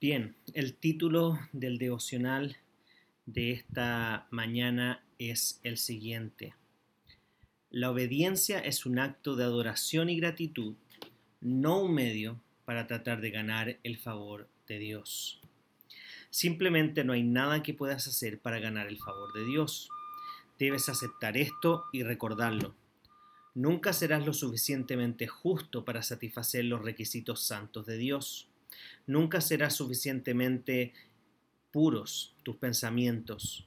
Bien, el título del devocional de esta mañana es el siguiente. La obediencia es un acto de adoración y gratitud, no un medio para tratar de ganar el favor de Dios. Simplemente no hay nada que puedas hacer para ganar el favor de Dios. Debes aceptar esto y recordarlo. Nunca serás lo suficientemente justo para satisfacer los requisitos santos de Dios Nunca serás suficientemente puros tus pensamientos.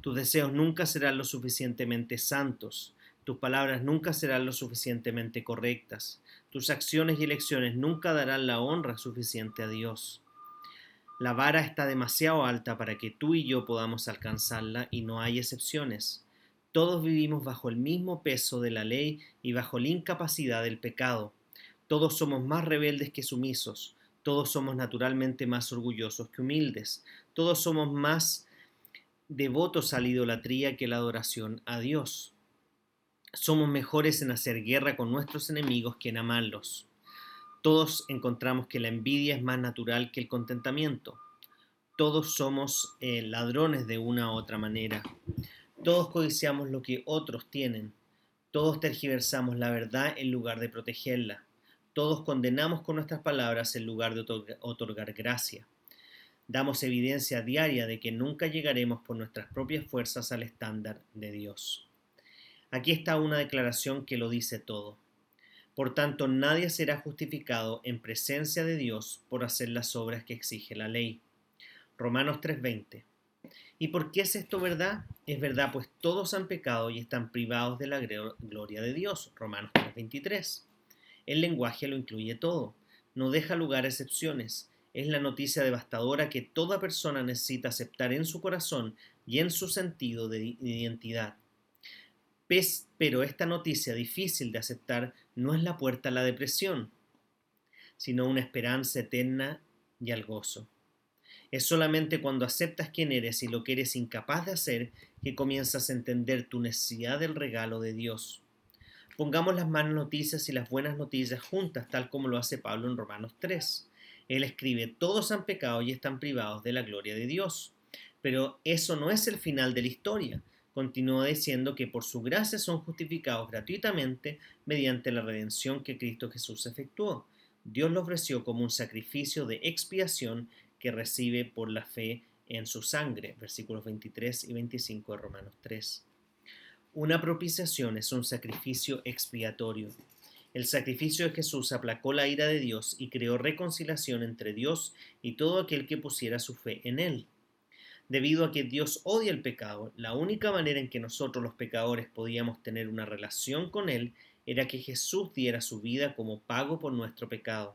Tus deseos nunca serán lo suficientemente santos. Tus palabras nunca serán lo suficientemente correctas. Tus acciones y elecciones nunca darán la honra suficiente a Dios. La vara está demasiado alta para que tú y yo podamos alcanzarla y no hay excepciones. Todos vivimos bajo el mismo peso de la ley y bajo la incapacidad del pecado. Todos somos más rebeldes que sumisos. Todos somos naturalmente más orgullosos que humildes. Todos somos más devotos a la idolatría que la adoración a Dios. Somos mejores en hacer guerra con nuestros enemigos que en amarlos. Todos encontramos que la envidia es más natural que el contentamiento. Todos somos eh, ladrones de una u otra manera. Todos codiciamos lo que otros tienen. Todos tergiversamos la verdad en lugar de protegerla. Todos condenamos con nuestras palabras en lugar de otorgar gracia. Damos evidencia diaria de que nunca llegaremos por nuestras propias fuerzas al estándar de Dios. Aquí está una declaración que lo dice todo. Por tanto, nadie será justificado en presencia de Dios por hacer las obras que exige la ley. Romanos 3:20. ¿Y por qué es esto verdad? Es verdad, pues todos han pecado y están privados de la gloria de Dios. Romanos 3:23. El lenguaje lo incluye todo, no deja lugar a excepciones. Es la noticia devastadora que toda persona necesita aceptar en su corazón y en su sentido de identidad. Pero esta noticia difícil de aceptar no es la puerta a la depresión, sino una esperanza eterna y al gozo. Es solamente cuando aceptas quién eres y lo que eres incapaz de hacer que comienzas a entender tu necesidad del regalo de Dios. Pongamos las malas noticias y las buenas noticias juntas, tal como lo hace Pablo en Romanos 3. Él escribe, todos han pecado y están privados de la gloria de Dios. Pero eso no es el final de la historia. Continúa diciendo que por su gracia son justificados gratuitamente mediante la redención que Cristo Jesús efectuó. Dios lo ofreció como un sacrificio de expiación que recibe por la fe en su sangre. Versículos 23 y 25 de Romanos 3. Una propiciación es un sacrificio expiatorio. El sacrificio de Jesús aplacó la ira de Dios y creó reconciliación entre Dios y todo aquel que pusiera su fe en Él. Debido a que Dios odia el pecado, la única manera en que nosotros los pecadores podíamos tener una relación con Él era que Jesús diera su vida como pago por nuestro pecado.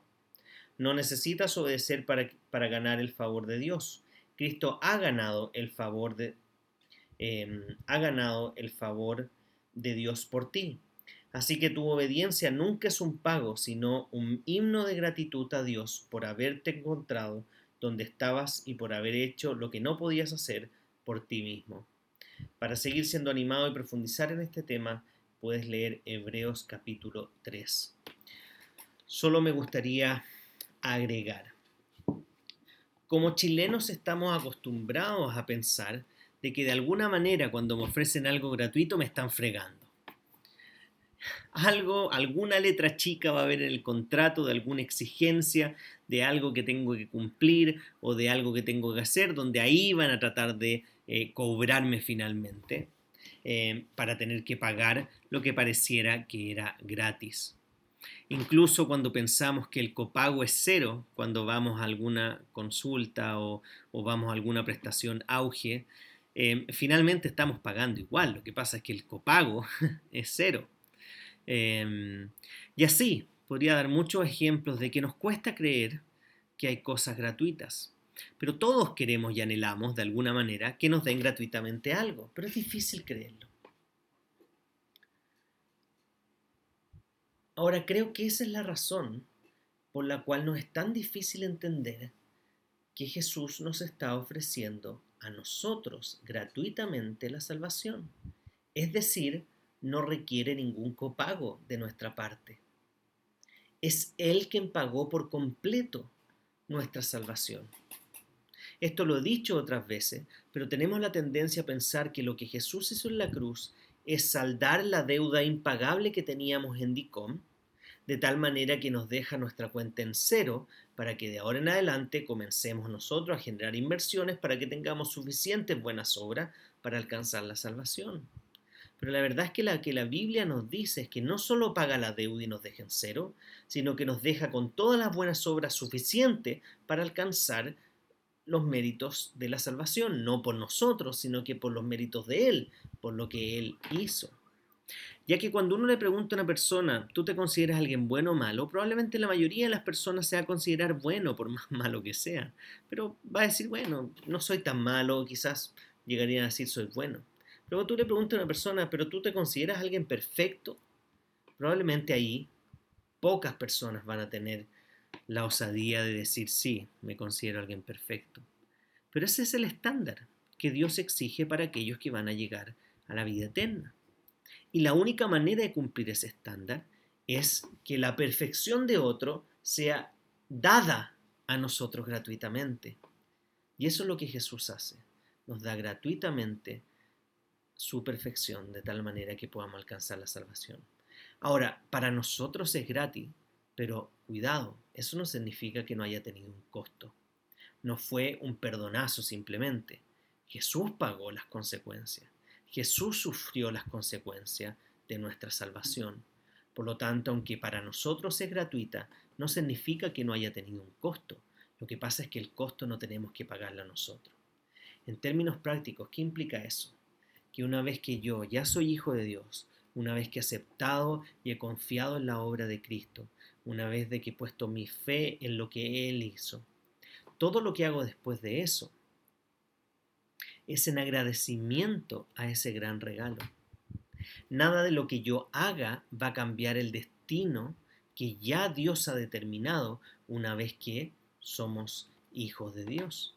No necesitas obedecer para, para ganar el favor de Dios. Cristo ha ganado el favor de, Em, ha ganado el favor de Dios por ti. Así que tu obediencia nunca es un pago, sino un himno de gratitud a Dios por haberte encontrado donde estabas y por haber hecho lo que no podías hacer por ti mismo. Para seguir siendo animado y profundizar en este tema, puedes leer Hebreos capítulo 3. Solo me gustaría agregar. Como chilenos estamos acostumbrados a pensar de que de alguna manera cuando me ofrecen algo gratuito me están fregando. Algo, alguna letra chica va a haber en el contrato de alguna exigencia, de algo que tengo que cumplir o de algo que tengo que hacer, donde ahí van a tratar de eh, cobrarme finalmente eh, para tener que pagar lo que pareciera que era gratis. Incluso cuando pensamos que el copago es cero, cuando vamos a alguna consulta o, o vamos a alguna prestación auge, Em, finalmente estamos pagando igual, lo que pasa es que el copago es cero. Em, y así, podría dar muchos ejemplos de que nos cuesta creer que hay cosas gratuitas. Pero todos queremos y anhelamos, de alguna manera, que nos den gratuitamente algo, pero es difícil creerlo. Ahora, creo que esa es la razón por la cual nos es tan difícil entender que Jesús nos está ofreciendo nosotros gratuitamente la salvación. Es decir, no requiere ningún copago de nuestra parte. Es Él quien pagó por completo nuestra salvación. Esto lo he dicho otras veces, pero tenemos la tendencia a pensar que lo que Jesús hizo en la cruz es saldar la deuda impagable que teníamos en DICOM, de tal manera que nos deja nuestra cuenta en cero para que de ahora en adelante comencemos nosotros a generar inversiones para que tengamos suficientes buenas obras para alcanzar la salvación. Pero la verdad es que la que la Biblia nos dice es que no solo paga la deuda y nos deja en cero, sino que nos deja con todas las buenas obras suficientes para alcanzar los méritos de la salvación, no por nosotros, sino que por los méritos de Él, por lo que Él hizo. Ya que cuando uno le pregunta a una persona, ¿tú te consideras alguien bueno o malo? Probablemente la mayoría de las personas se va a considerar bueno, por más malo que sea. Pero va a decir, bueno, no soy tan malo, quizás llegaría a decir soy bueno. Luego tú le preguntas a una persona, ¿pero tú te consideras alguien perfecto? Probablemente ahí pocas personas van a tener la osadía de decir sí, me considero alguien perfecto. Pero ese es el estándar que Dios exige para aquellos que van a llegar a la vida eterna. Y la única manera de cumplir ese estándar es que la perfección de otro sea dada a nosotros gratuitamente. Y eso es lo que Jesús hace. Nos da gratuitamente su perfección de tal manera que podamos alcanzar la salvación. Ahora, para nosotros es gratis, pero cuidado, eso no significa que no haya tenido un costo. No fue un perdonazo simplemente. Jesús pagó las consecuencias. Jesús sufrió las consecuencias de nuestra salvación. Por lo tanto, aunque para nosotros es gratuita, no significa que no haya tenido un costo. Lo que pasa es que el costo no tenemos que pagarlo nosotros. En términos prácticos, ¿qué implica eso? Que una vez que yo ya soy hijo de Dios, una vez que he aceptado y he confiado en la obra de Cristo, una vez de que he puesto mi fe en lo que Él hizo. Todo lo que hago después de eso es en agradecimiento a ese gran regalo. Nada de lo que yo haga va a cambiar el destino que ya Dios ha determinado una vez que somos hijos de Dios,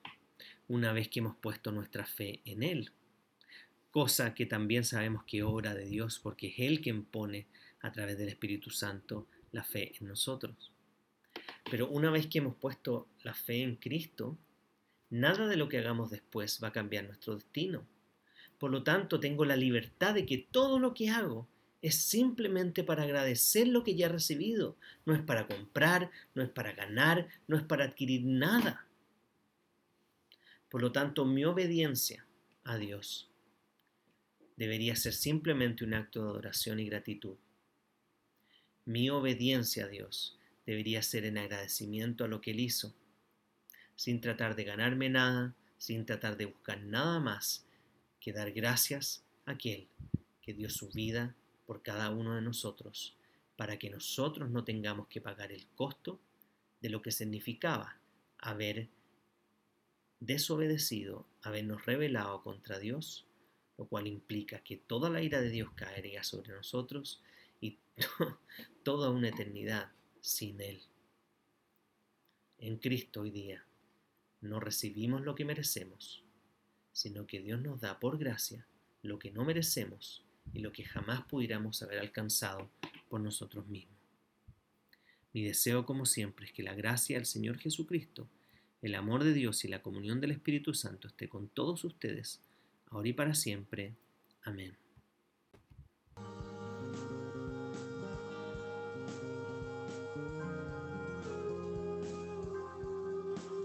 una vez que hemos puesto nuestra fe en Él. Cosa que también sabemos que obra de Dios porque es Él quien pone a través del Espíritu Santo la fe en nosotros. Pero una vez que hemos puesto la fe en Cristo, nada de lo que hagamos después va a cambiar nuestro destino. Por lo tanto, tengo la libertad de que todo lo que hago es simplemente para agradecer lo que ya he recibido. No es para comprar, no es para ganar, no es para adquirir nada. Por lo tanto, mi obediencia a Dios debería ser simplemente un acto de adoración y gratitud. Mi obediencia a Dios debería ser en agradecimiento a lo que Él hizo, sin tratar de ganarme nada, sin tratar de buscar nada más que dar gracias a aquel que dio su vida por cada uno de nosotros, para que nosotros no tengamos que pagar el costo de lo que significaba haber desobedecido, habernos rebelado contra Dios, lo cual implica que toda la ira de Dios caería sobre nosotros y toda una eternidad sin Él. En Cristo hoy día no recibimos lo que merecemos, sino que Dios nos da por gracia lo que no merecemos y lo que jamás pudiéramos haber alcanzado por nosotros mismos. Mi deseo, como siempre, es que la gracia del Señor Jesucristo, el amor de Dios y la comunión del Espíritu Santo esté con todos ustedes, ahora y para siempre. Amén.